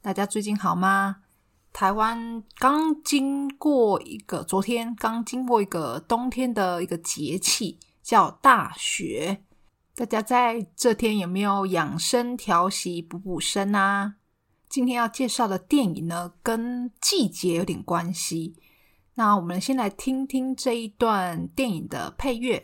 大家最近好吗？台湾刚经过一个，昨天刚经过一个冬天的一个节气，叫大雪。大家在这天有没有养生调息、补补身啊？今天要介绍的电影呢，跟季节有点关系。那我们先来听听这一段电影的配乐。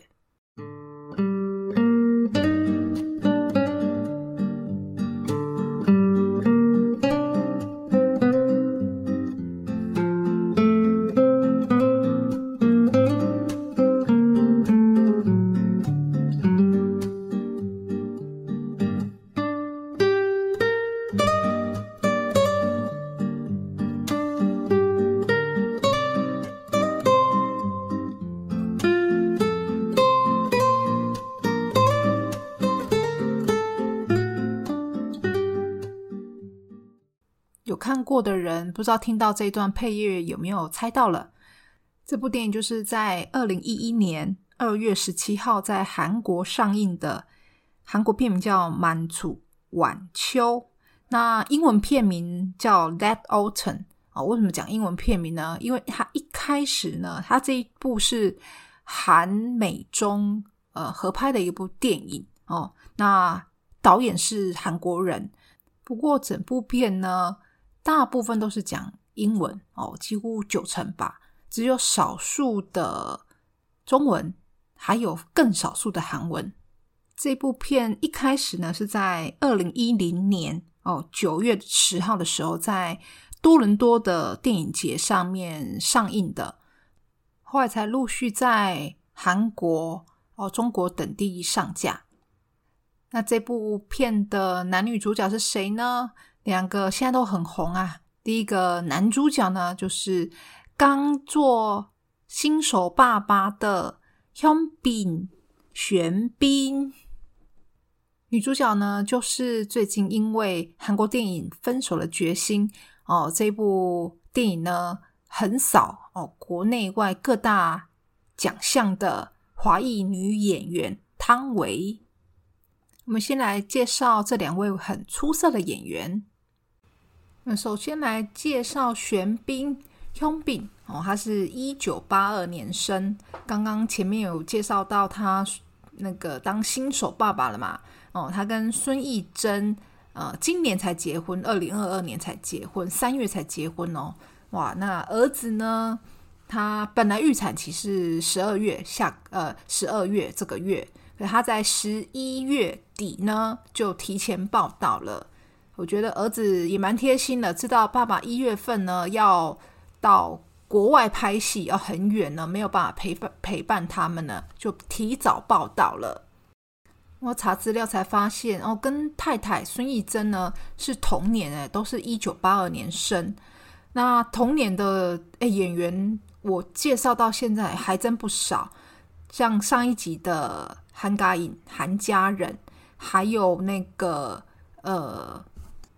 过的人，不知道听到这段配乐有没有猜到了？这部电影就是在二零一一年二月十七号在韩国上映的，韩国片名叫《满楚晚秋》，那英文片名叫《That Autumn》啊。为什么讲英文片名呢？因为它一开始呢，它这一部是韩美中呃合拍的一部电影哦。那导演是韩国人，不过整部片呢。大部分都是讲英文哦，几乎九成吧，只有少数的中文，还有更少数的韩文。这部片一开始呢是在二零一零年哦九月十号的时候，在多伦多的电影节上面上映的，后来才陆续在韩国、哦中国等地上架。那这部片的男女主角是谁呢？两个现在都很红啊！第一个男主角呢，就是刚做新手爸爸的 Hyun Bin 玄彬；女主角呢，就是最近因为韩国电影《分手的决心》哦，这部电影呢横扫哦国内外各大奖项的华裔女演员汤唯。我们先来介绍这两位很出色的演员。那首先来介绍玄彬 Hyun Bin 哦，他是一九八二年生。刚刚前面有介绍到他那个当新手爸爸了嘛？哦，他跟孙艺珍呃今年才结婚，二零二二年才结婚，三月才结婚哦。哇，那儿子呢？他本来预产期是十二月下呃十二月这个月，可他在十一月底呢就提前报道了。我觉得儿子也蛮贴心的，知道爸爸一月份呢要到国外拍戏，要很远呢，没有办法陪伴陪伴他们呢，就提早报道了。我查资料才发现，哦，跟太太孙艺珍呢是同年诶，都是一九八二年生。那同年的诶演员，我介绍到现在还真不少，像上一集的韩嘎影韩家人，还有那个呃。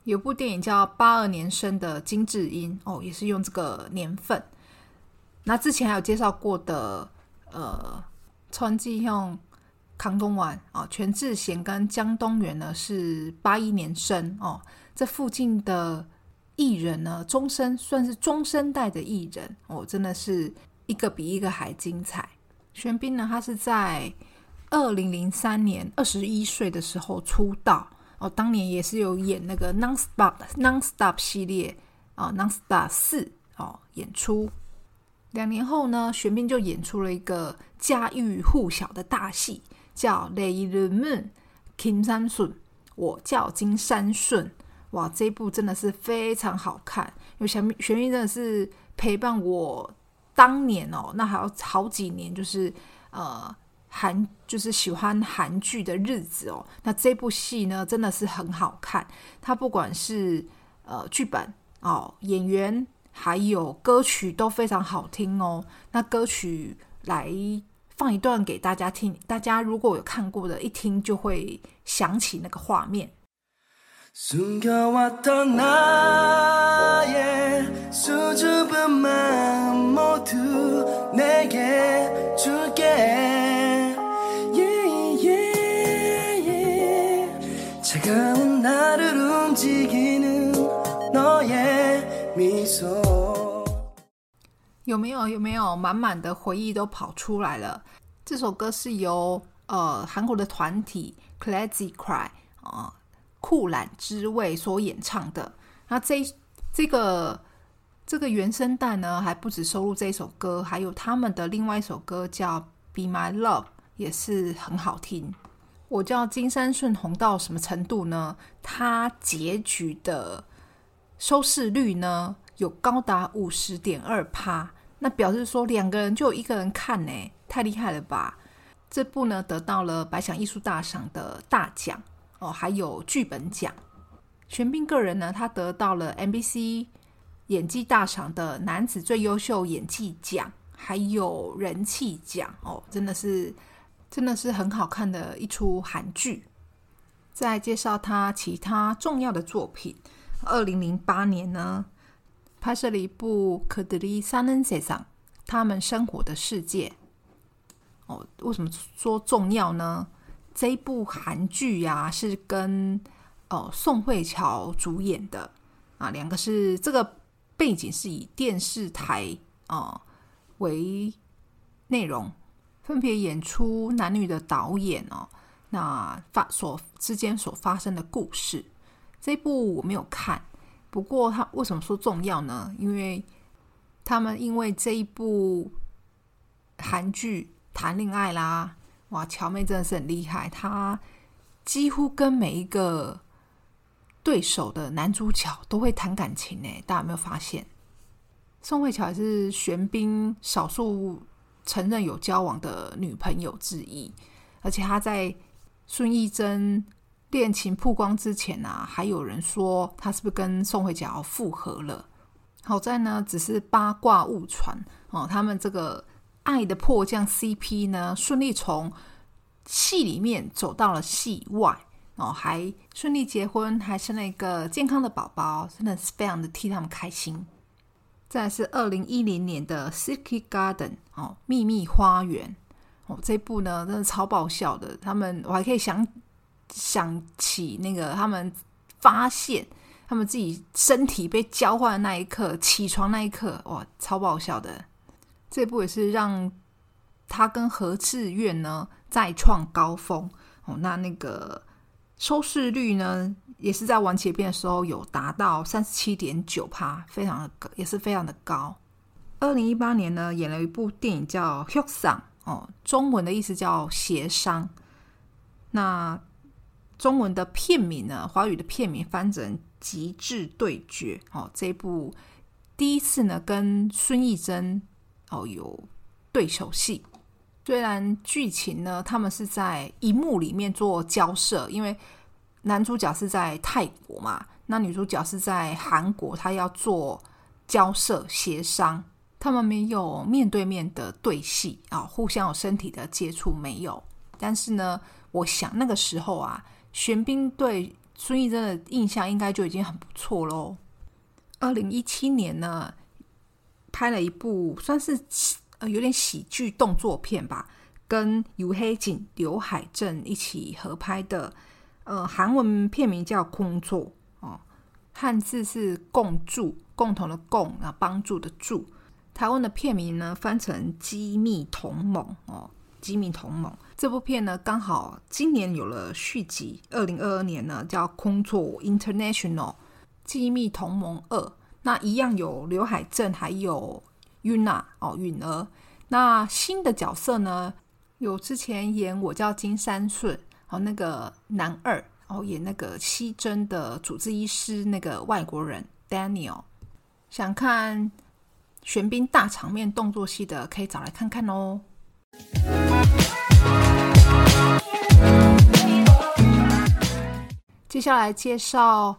有部电影叫《八二年生的金智英》，哦，也是用这个年份。那之前还有介绍过的，呃，川记用康东丸啊，全智贤跟江东元呢是八一年生哦。这附近的艺人呢，终身算是中生代的艺人哦，真的是一个比一个还精彩。玄彬呢，他是在二零零三年二十一岁的时候出道。哦，当年也是有演那个《Non Stop》《Non Stop》系列啊，《Non Stop》四哦演出。两年后呢，玄彬就演出了一个家喻户晓的大戏，叫《雷人们金山顺》，我叫金山顺。哇，这一部真的是非常好看，因为玄玄彬真的是陪伴我当年哦，那还有好几年，就是呃。韩就是喜欢韩剧的日子哦。那这部戏呢真的是很好看。它不管是剧本哦演员还有歌曲都非常好听哦。那歌曲来放一段给大家听大家如果有看过的一听就会想起那个画面。有没有有没有满满的回忆都跑出来了？这首歌是由呃韩国的团体 classic cry 啊酷懒之味所演唱的。那这这个这个原声带呢还不止收录这首歌还有他们的另外一首歌叫 be my love 也是很好听。我叫金山顺红到什么程度呢？它结局的收视率呢，有高达五十点二趴。那表示说两个人就一个人看呢，太厉害了吧！这部呢得到了白想艺术大赏的大奖哦，还有剧本奖。玄彬个人呢，他得到了 MBC 演技大赏的男子最优秀演技奖，还有人气奖哦，真的是真的是很好看的一出韩剧。再介绍他其他重要的作品，二零零八年呢。拍摄了一部《可德里三恩세상》，他们生活的世界。哦，为什么说重要呢？这一部韩剧呀，是跟哦宋慧乔主演的啊，两个是这个背景是以电视台啊为内容，分别演出男女的导演哦，那发所之间所发生的故事。这部我没有看。不过，他为什么说重要呢？因为他们因为这一部韩剧谈恋爱啦，哇，乔妹真的是很厉害，她几乎跟每一个对手的男主角都会谈感情呢。大家有没有发现？宋慧乔也是玄彬少数承认有交往的女朋友之一，而且他在孙艺珍。恋情曝光之前啊，还有人说他是不是跟宋慧乔复合了？好在呢，只是八卦误传哦。他们这个爱的迫降 CP 呢，顺利从戏里面走到了戏外哦，还顺利结婚，还生了一个健康的宝宝，真的是非常的替他们开心。再是二零一零年的《Secret Garden》哦，秘密花园哦，这部呢真的超爆笑的。他们我还可以想。想起那个他们发现他们自己身体被交换的那一刻，起床那一刻，哇，超爆笑的！这部也是让他跟何志远呢再创高峰哦。那那个收视率呢，也是在完结篇的时候有达到三十七点九趴，非常的高，也是非常的高。二零一八年呢，演了一部电影叫《협商》哦，中文的意思叫协商。那中文的片名呢？华语的片名翻成《极致对决》哦。这一部第一次呢，跟孙艺珍哦有对手戏。虽然剧情呢，他们是在荧幕里面做交涉，因为男主角是在泰国嘛，那女主角是在韩国，他要做交涉协商，他们没有面对面的对戏啊，互相有身体的接触没有。但是呢，我想那个时候啊。玄彬对孙艺珍的印象应该就已经很不错喽。二零一七年呢，拍了一部算是呃有点喜剧动作片吧，跟尤黑景、刘海镇一起合拍的。呃，韩文片名叫《工作》哦，汉字是“共助”，共同的“共”啊，帮助的“助”。台湾的片名呢，翻成《机密同盟》哦。机密同盟这部片呢，刚好今年有了续集，二零二二年呢叫《空作 International 机密同盟二》，那一样有刘海镇还有 Yuna 哦允儿。那新的角色呢，有之前演我叫金三顺哦那个男二哦演那个西征的主治医师那个外国人 Daniel。想看玄彬大场面动作戏的，可以找来看看哦。接下来介绍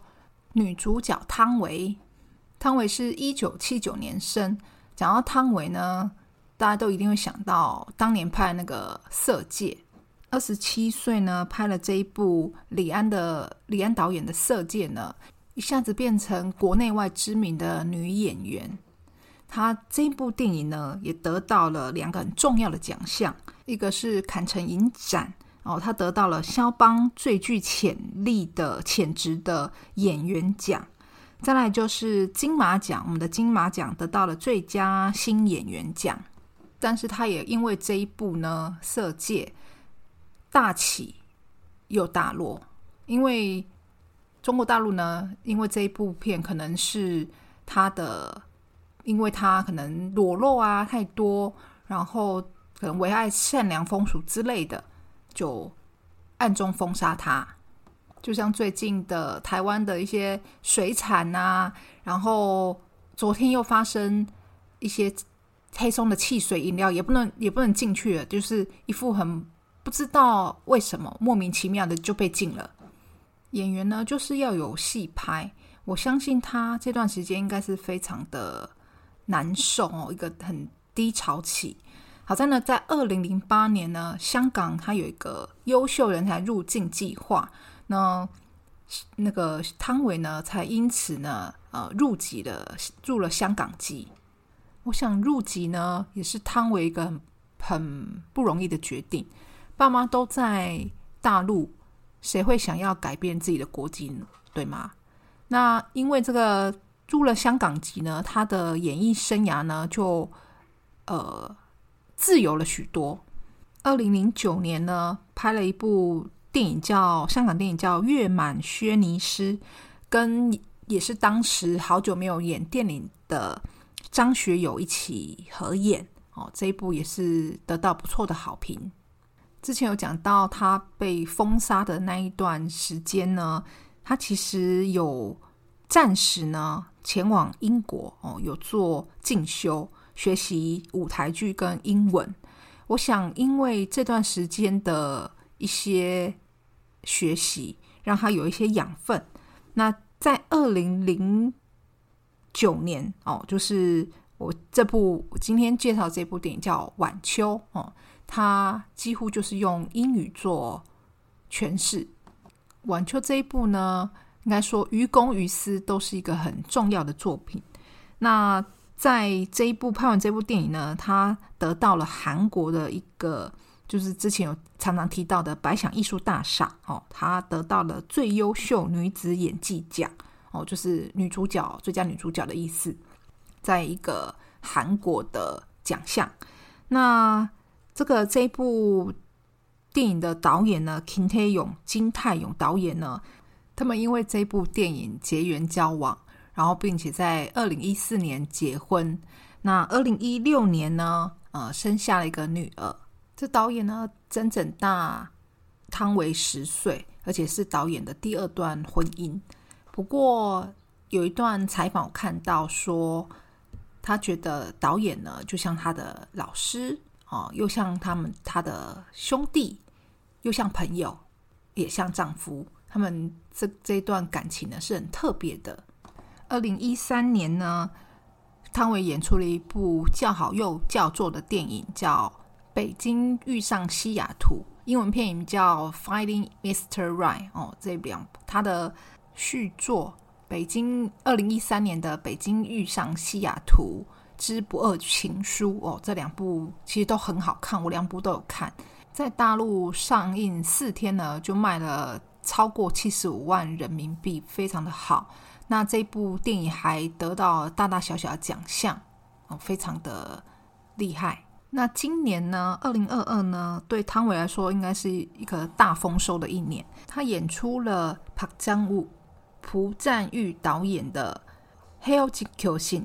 女主角汤唯。汤唯是一九七九年生。讲到汤唯呢，大家都一定会想到当年拍那个《色戒》。二十七岁呢，拍了这一部李安的李安导演的《色戒》呢，一下子变成国内外知名的女演员。她这部电影呢，也得到了两个很重要的奖项，一个是坎城影展。哦，他得到了肖邦最具潜力的潜质的演员奖。再来就是金马奖，我们的金马奖得到了最佳新演员奖，但是他也因为这一部呢，色戒大起又大落，因为中国大陆呢，因为这一部片可能是他的，因为他可能裸露啊太多，然后可能危害善良风俗之类的，就暗中封杀他。就像最近的台湾的一些水产啊，然后昨天又发生一些黑松的汽水饮料也不能也不能进去了，就是一副很不知道为什么莫名其妙的就被禁了。演员呢就是要有戏拍，我相信他这段时间应该是非常的难受哦，一个很低潮期。好在呢，在二零零八年呢，香港它有一个优秀人才入境计划。那那个汤唯呢，才因此呢，呃，入籍了，入了香港籍。我想入籍呢，也是汤唯一个很不容易的决定。爸妈都在大陆，谁会想要改变自己的国籍，对吗？那因为这个入了香港籍呢，他的演艺生涯呢，就呃自由了许多。二零零九年呢，拍了一部。电影叫香港电影叫《月满薛尼诗》，跟也是当时好久没有演电影的张学友一起合演哦，这一部也是得到不错的好评。之前有讲到他被封杀的那一段时间呢，他其实有暂时呢前往英国哦，有做进修学习舞台剧跟英文。我想因为这段时间的。一些学习让他有一些养分。那在二零零九年哦，就是我这部今天介绍这部电影叫《晚秋》哦，它几乎就是用英语做诠释。《晚秋》这一部呢，应该说于公于私都是一个很重要的作品。那在这一部拍完这部电影呢，他得到了韩国的一个。就是之前有常常提到的百想艺术大赏哦，她得到了最优秀女子演技奖哦，就是女主角最佳女主角的意思，在一个韩国的奖项。那这个这部电影的导演呢，金泰勇金泰勇导演呢，他们因为这部电影结缘交往，然后并且在二零一四年结婚。那二零一六年呢，呃，生下了一个女儿。这导演呢，整整大汤唯十岁，而且是导演的第二段婚姻。不过有一段采访看到说，他觉得导演呢，就像他的老师哦，又像他们他的兄弟，又像朋友，也像丈夫。他们这这段感情呢，是很特别的。二零一三年呢，汤唯演出了一部叫好又叫座的电影，叫。北京遇上西雅图，英文片名叫《Finding Mr. Right》哦，这两他的续作，北京二零一三年的《北京遇上西雅图之不二情书》哦，这两部其实都很好看，我两部都有看，在大陆上映四天呢，就卖了超过七十五万人民币，非常的好。那这部电影还得到大大小小的奖项哦，非常的厉害。那今年呢，二零二二呢，对汤唯来说应该是一个大丰收的一年。他演出了朴赞武、朴赞玉导演的《h e l l j i k 信》，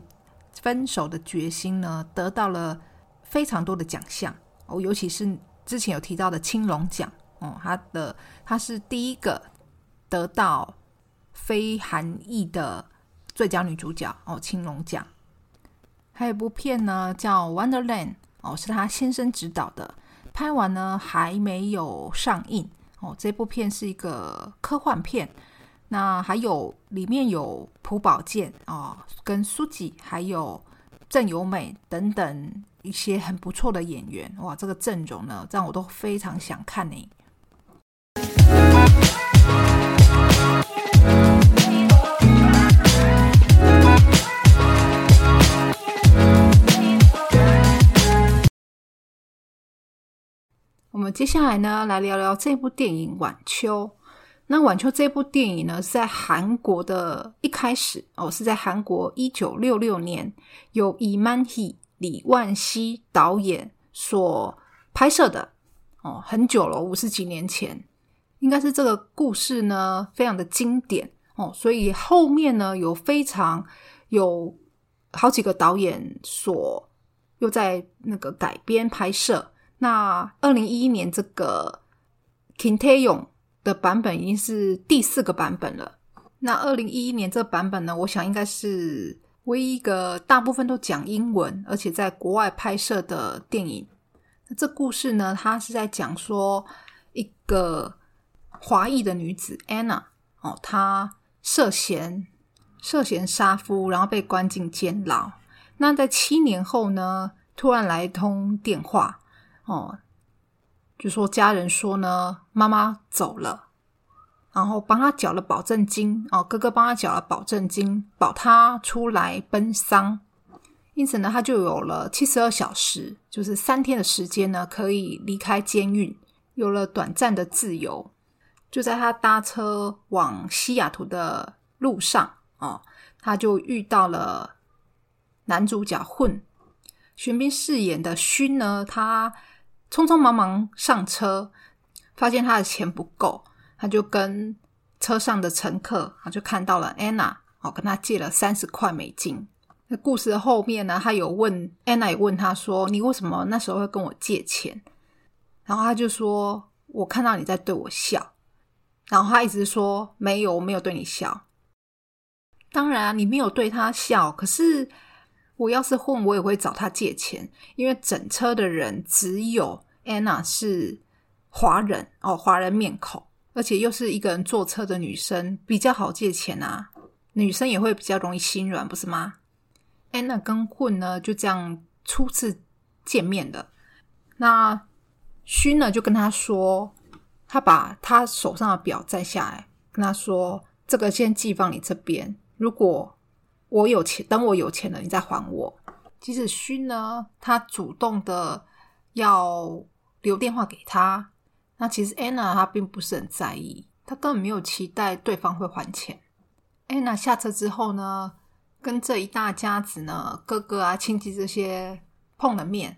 分手的决心呢，得到了非常多的奖项哦，尤其是之前有提到的青龙奖哦，他的他是第一个得到非韩裔的最佳女主角哦，青龙奖。还有部片呢，叫《Wonderland》。哦，是他先生指导的，拍完呢还没有上映哦。这部片是一个科幻片，那还有里面有朴宝剑哦，跟苏吉，还有郑有美等等一些很不错的演员哇，这个阵容呢让我都非常想看呢。我们接下来呢，来聊聊这部电影《晚秋》。那《晚秋》这部电影呢，是在韩国的一开始哦，是在韩国一九六六年由李曼熙李万熙导演所拍摄的哦，很久了，五十几年前，应该是这个故事呢，非常的经典哦，所以后面呢，有非常有好几个导演所又在那个改编拍摄。那二零一一年这个 Kintayon。的版本已经是第四个版本了。那二零一一年这个版本呢，我想应该是唯一一个大部分都讲英文，而且在国外拍摄的电影。那这故事呢，它是在讲说一个华裔的女子 Anna 哦，她涉嫌涉嫌杀夫，然后被关进监牢。那在七年后呢，突然来一通电话哦。就说家人说呢，妈妈走了，然后帮他缴了保证金哦，哥哥帮他缴了保证金，保他出来奔丧。因此呢，他就有了七十二小时，就是三天的时间呢，可以离开监狱，有了短暂的自由。就在他搭车往西雅图的路上哦，他就遇到了男主角混，玄彬饰演的勋呢，他。匆匆忙忙上车，发现他的钱不够，他就跟车上的乘客啊，就看到了 Anna 哦，跟他借了三十块美金。那故事的后面呢，他有问 Anna，也问他说：“你为什么那时候会跟我借钱？”然后他就说：“我看到你在对我笑。”然后他一直说：“没有，我没有对你笑。”当然，你没有对他笑，可是。我要是混，我也会找他借钱，因为整车的人只有 Anna 是华人哦，华人面孔，而且又是一个人坐车的女生，比较好借钱啊。女生也会比较容易心软，不是吗？Anna 跟混呢就这样初次见面的。那勋呢就跟他说，他把他手上的表摘下来，跟他说：“这个先寄放你这边，如果。”我有钱，等我有钱了，你再还我。即使勋呢，他主动的要留电话给他，那其实 Anna 她并不是很在意，她根本没有期待对方会还钱。Anna 下车之后呢，跟这一大家子呢，哥哥啊、亲戚这些碰了面，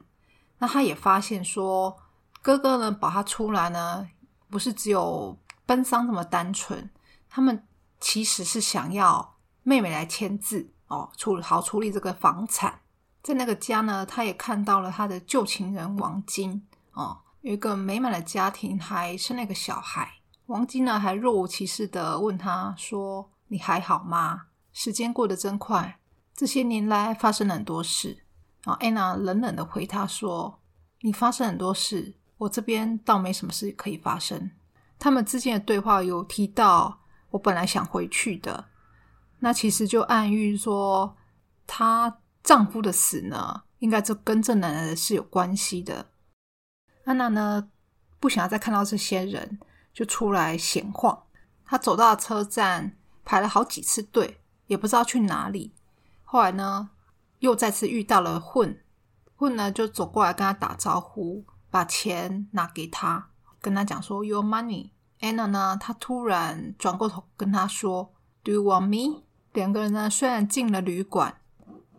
那他也发现说，哥哥呢保他出来呢，不是只有奔丧这么单纯，他们其实是想要。妹妹来签字哦，处好处理这个房产。在那个家呢，他也看到了他的旧情人王晶哦，有一个美满的家庭，还生了个小孩。王晶呢，还若无其事的问他说：“你还好吗？时间过得真快，这些年来发生了很多事。”然后安娜冷冷的回他说：“你发生很多事，我这边倒没什么事可以发生。”他们之间的对话有提到，我本来想回去的。那其实就暗喻说，她丈夫的死呢，应该就跟这男人是有关系的。安娜呢，不想要再看到这些人，就出来闲晃。她走到车站，排了好几次队，也不知道去哪里。后来呢，又再次遇到了混混呢，就走过来跟他打招呼，把钱拿给他，跟他讲说 “Your money”。安娜呢，她突然转过头跟他说：“Do you want me？” 两个人呢，虽然进了旅馆，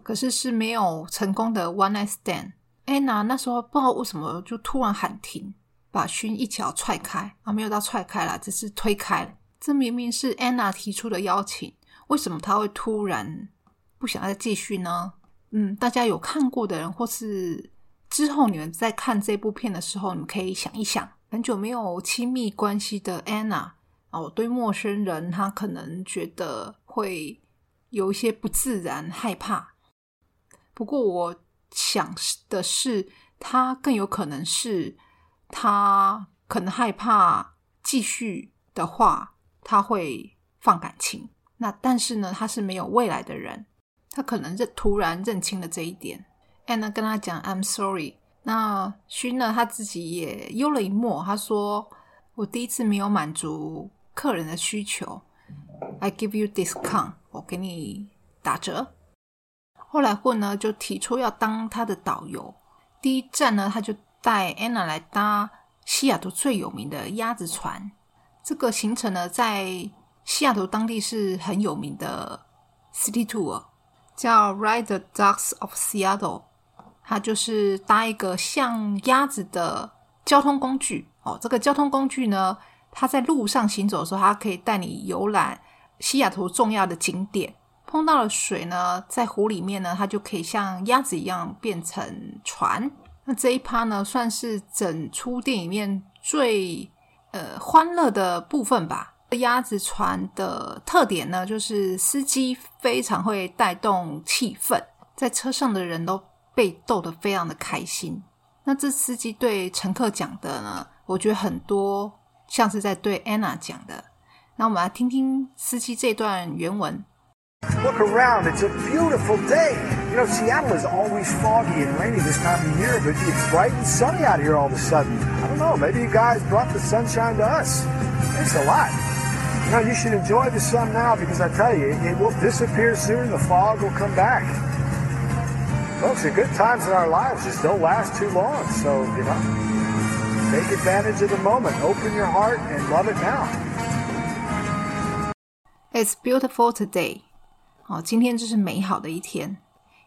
可是是没有成功的 one night stand。安娜那时候不知道为什么就突然喊停，把勋一脚踹开啊，没有到踹开了，只是推开了。这明明是安娜提出的邀请，为什么他会突然不想再继续呢？嗯，大家有看过的人，或是之后你们在看这部片的时候，你们可以想一想，很久没有亲密关系的安娜哦，对陌生人，她可能觉得会。有一些不自然、害怕。不过，我想的是，他更有可能是他可能害怕继续的话，他会放感情。那但是呢，他是没有未来的人，他可能认突然认清了这一点。安娜跟他讲 "I'm sorry"，那勋呢，他自己也幽了一默，他说：“我第一次没有满足客人的需求。” I give you discount，我给你打折。后来混呢就提出要当他的导游。第一站呢，他就带 Anna 来搭西雅图最有名的鸭子船。这个行程呢，在西雅图当地是很有名的 city tour，叫 Ride the Ducks of Seattle。它就是搭一个像鸭子的交通工具哦。这个交通工具呢，它在路上行走的时候，它可以带你游览西雅图重要的景点。碰到了水呢，在湖里面呢，它就可以像鸭子一样变成船。那这一趴呢，算是整出电影面最。呃，欢乐的部分吧。鸭子船的特点呢，就是司机非常会带动气氛，在车上的人都被逗得非常的开心。那这司机对乘客讲的呢，我觉得很多像是在对 Anna 讲的。那我们来听听司机这段原文。Look around, it's a beautiful day. You know, Seattle is always foggy and rainy this time of year, but it's bright and sunny out here all of a sudden. I don't know, maybe you guys brought the sunshine to us. Thanks a lot. You know, you should enjoy the sun now because I tell you, it will disappear soon. The fog will come back. Folks, the good times in our lives just don't last too long. So, you know, take advantage of the moment. Open your heart and love it now. It's beautiful today. 哦，今天真是美好的一天。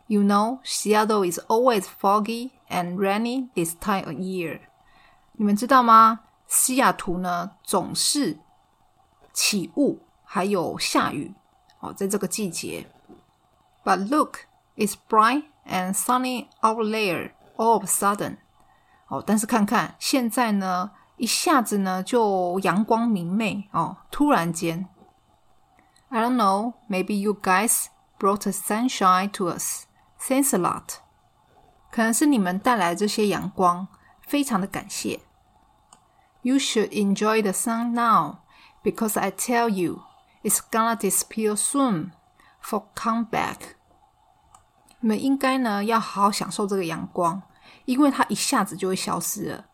You know, Seattle is always foggy and rainy this time of year. 你们知道吗？西雅图呢总是起雾，还有下雨。哦，在这个季节。But look, it's bright and sunny out there all of a sudden. 哦，但是看看现在呢，一下子呢就阳光明媚哦，突然间。I don't know. Maybe you guys brought the sunshine to us. Thanks a lot. 可能是你们带来这些阳光，非常的感谢。You should enjoy the sun now, because I tell you, it's gonna disappear soon. For come back. 你们应该呢要好好享受这个阳光，因为它一下子就会消失了。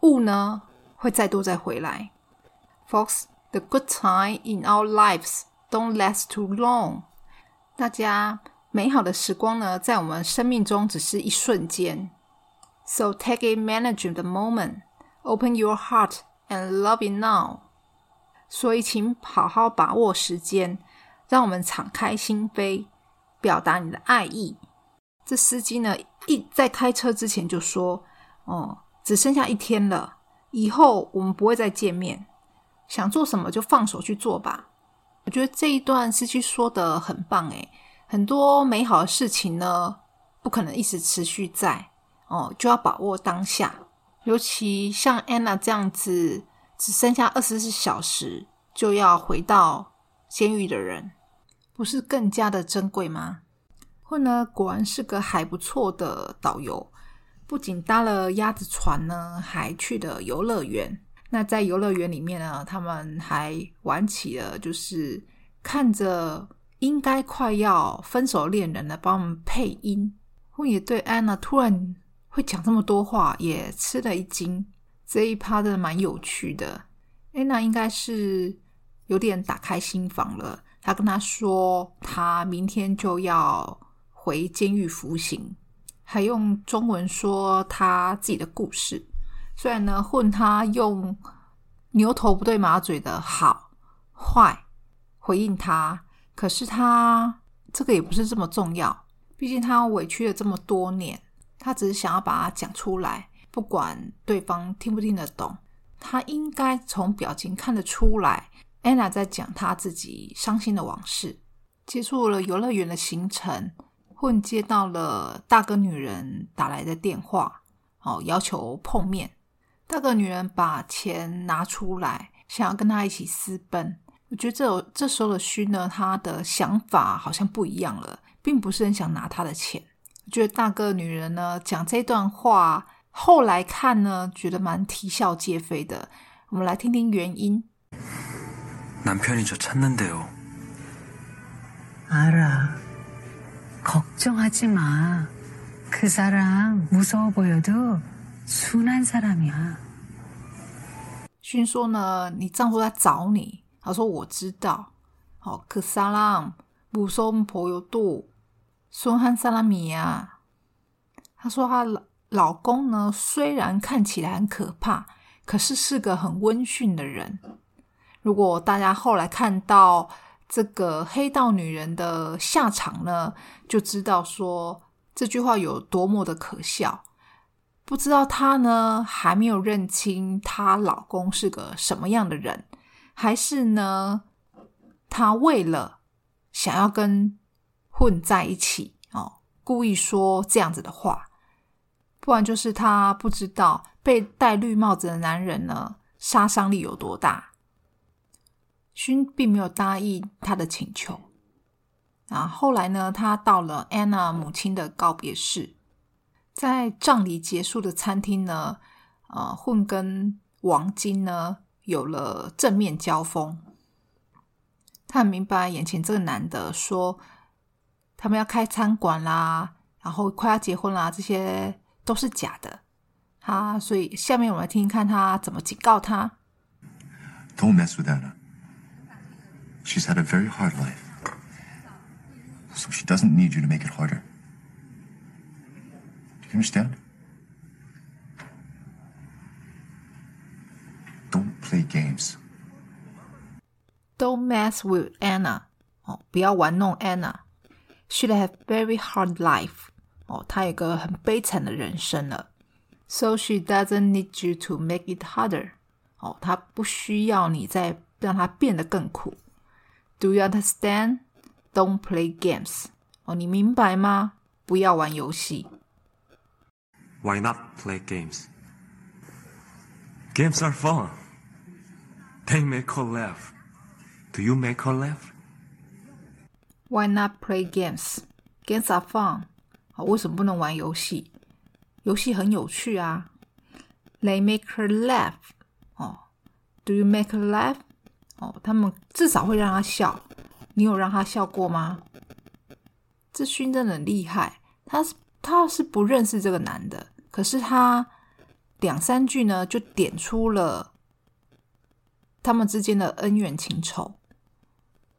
雾呢会再度再回来。Folks, the good time in our lives Don't last too long。大家美好的时光呢，在我们生命中只是一瞬间。So take it, manage the moment, open your heart and love it now。所以，请好好把握时间，让我们敞开心扉，表达你的爱意。这司机呢，一在开车之前就说：“哦，只剩下一天了，以后我们不会再见面。想做什么就放手去做吧。”我觉得这一段司机说的很棒诶，很多美好的事情呢，不可能一直持续在哦，就要把握当下。尤其像 Anna 这样子，只剩下二十四小时就要回到监狱的人，不是更加的珍贵吗？混呢，果然是个还不错的导游，不仅搭了鸭子船呢，还去了游乐园。那在游乐园里面呢，他们还玩起了，就是看着应该快要分手恋人呢，帮我们配音。我也对安娜突然会讲这么多话，也吃了一惊。这一趴的蛮有趣的。安娜应该是有点打开心房了。他跟他说，他明天就要回监狱服刑，还用中文说他自己的故事。虽然呢，混他用牛头不对马嘴的好坏回应他，可是他这个也不是这么重要。毕竟他委屈了这么多年，他只是想要把它讲出来，不管对方听不听得懂。他应该从表情看得出来，Anna 在讲他自己伤心的往事。结束了游乐园的行程，混接到了大哥女人打来的电话，哦，要求碰面。大个女人把钱拿出来，想要跟他一起私奔。我觉得这这时候的勋呢，他的想法好像不一样了，并不是很想拿他的钱。我觉得大个女人呢讲这段话，后来看呢，觉得蛮啼笑皆非的。我们来听听原因。남편이저찾는데요알아걱정하지마그사람무서워보여도 순한사람이 야。 勋说呢，你丈夫在找你。他说我知道。好，可萨拉姆松婆有度，孙汉萨拉米亚。他说她老老公呢，虽然看起来很可怕，可是是个很温驯的人。 如果大家后来看到这个黑道女人的下场呢，就知道说这句话有多么的可笑。 不知道她呢还没有认清她老公是个什么样的人，还是呢她为了想要跟混在一起哦，故意说这样子的话，不然就是她不知道被戴绿帽子的男人呢杀伤力有多大。勋并没有答应他的请求。啊，后来呢，他到了安娜母亲的告别式，在葬礼结束的餐厅呢，呃，混跟王晶呢有了正面交锋。他很明白眼前这个男的说他们要开餐馆啦，然后快要结婚啦，这些都是假的。他所以下面我们来听听看他怎么警告他。Don't mess with Anna. She's had a very hard life. So she doesn't need you to make it harder. Do you understand? Don't play games. Don't mess with Anna. 哦，不要玩弄 Anna. She'd have very hard life. 哦，她有个很悲惨的人生了。So she doesn't need you to make it harder. 哦，她不需要你再让她变得更苦。Do you understand? Don't play games. 哦，你明白吗？不要玩游戏。 Why not play games? Games are fun. They make her laugh. Do you make her laugh? Why not play games? Games are fun. 好，为什么不能玩游戏？游戏很有趣啊。They make her laugh. 哦，Do you make her laugh? 哦，他们至少会让她笑。你有让她笑过吗？这勋真的很厉害，他是他是不认识这个男的，可是他两三句呢就点出了他们之间的恩怨情仇。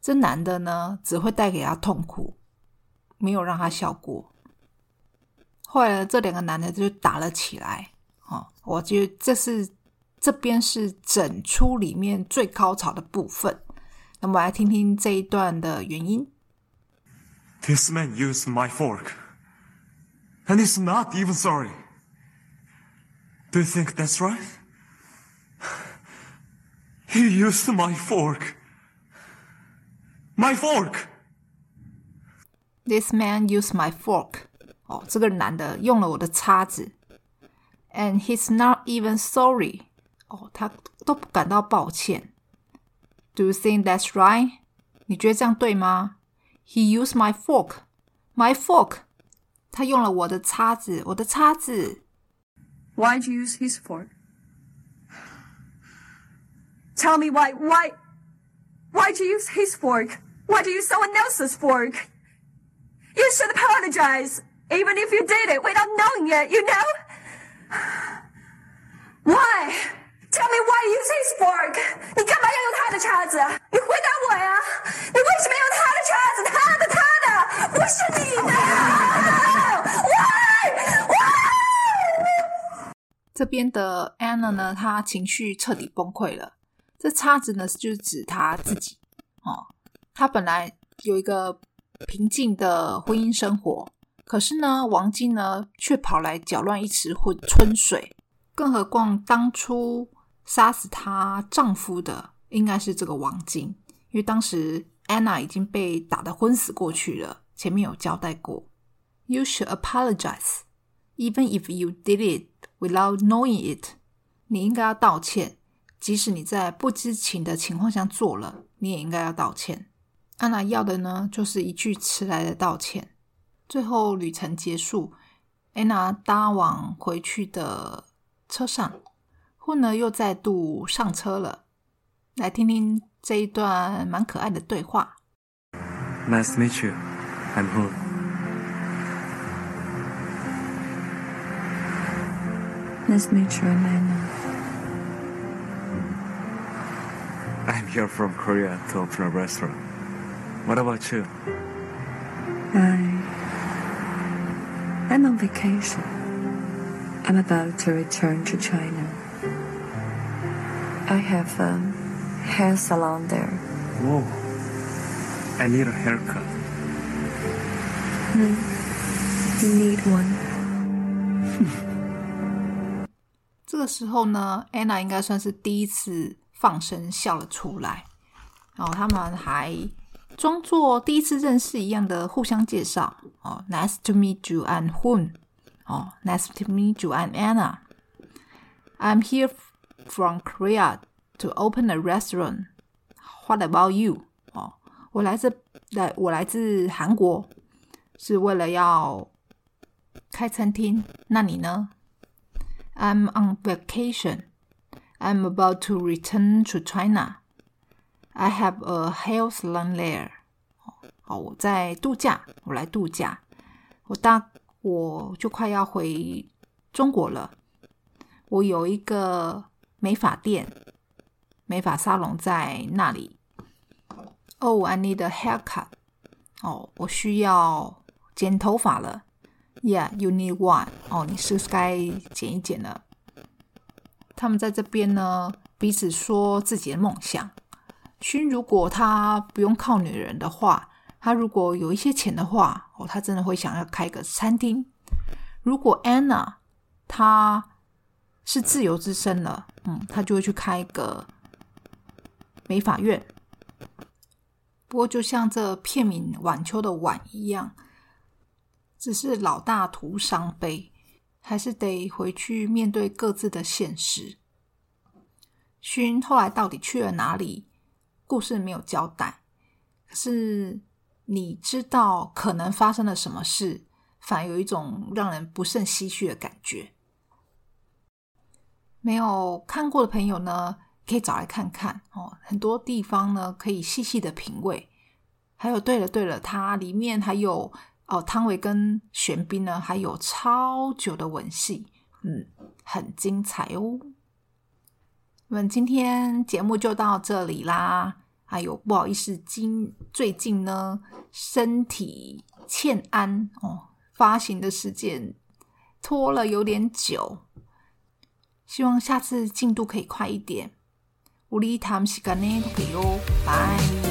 这男的呢只会带给他痛苦，没有让他笑过。后来这两个男的就打了起来。哦，我觉得这是这边是整出里面最高潮的部分。那么来听听这一段的原因。This man used my fork. And he's not even sorry. Do you think that's right? He used my fork. My fork! This man used my fork. 哦，这个男的用了我的叉子。And he's not even sorry. 哦，他都不感到抱歉。Do you think that's right? 你觉得这样对吗？He used my fork. My fork. 他用了我的叉子，我的叉子。 Why'd you use his fork? Tell me why, why, why'd you use his fork? Why'd you use someone else's fork? You should apologize, even if you did it without knowing it, you know? Why? Tell me why you use his fork? 你干嘛要用他的叉子？你回答我呀！你为什么用他的叉子？他的，他的，不是你的 这边的 Anna 呢，她情绪彻底崩溃了。这叉子呢，就是指她自己哦。她本来有一个平静的婚姻生活，可是呢，王晶呢却跑来搅乱一池混春水。更何况当初杀死她丈夫的应该是这个王晶，因为当时 Anna 已经被打得昏死过去了，前面有交代过。You should apologize, even if you did it without knowing it. 你应该要道歉，即使你在不知情的情况下做了，你也应该要道歉。安娜要的呢，就是一句迟来的道歉。最后旅程结束，安娜搭往回去的车上，混呢又再度上车了。来听听这一段蛮可爱的对话。Nice to meet you. I'm home. Meet you, Amanda. I'm here from Korea to open a restaurant. What about you? I. I'm on vacation. I'm about to return to China. I have a hair salon there. Whoa. I need a haircut. You need one. 这时候呢，Anna 应该算是第一次放声笑了出来。然后他们还装作第一次认识一样的互相介绍。哦，Nice to meet you, I'm Hun。哦，Nice to meet you, I'm Anna. I'm here from Korea to open a restaurant. What about you? 哦，我来自来我来自韩国，是为了要开餐厅。那你呢？I'm on vacation. I'm about to return to China. I have a hair salon there. 哦，我在度假，我来度假。我大我就快要回中国了。我有一个美发店，美发沙龙在那里。Oh, I need a haircut. 哦，我需要剪头发了。Yeah, you need one. 哦，你是不是该剪一剪了？他们在这边呢，彼此说自己的梦想。勋如果他不用靠女人的话，他如果有一些钱的话，哦，他真的会想要开个餐厅。如果 Anna 她是自由之身了，嗯，他就会去开一个美法院。不过，就像这片名《晚秋的晚》一样，只是老大徒伤悲，还是得回去面对各自的现实。勋后来到底去了哪里？故事没有交代。可是你知道可能发生了什么事，反而有一种让人不胜唏嘘的感觉。没有看过的朋友呢，可以找来看看哦。很多地方呢，可以细细的品味。还有，对了对了，它里面还有哦，汤唯跟玄彬呢，还有超久的吻戏，嗯，很精彩哦。我们今天节目就到这里啦。还有不好意思，今最近呢，身体欠安哦，发行的时间拖了有点久，希望下次进度可以快一点。우리다음시간에볼게요拜。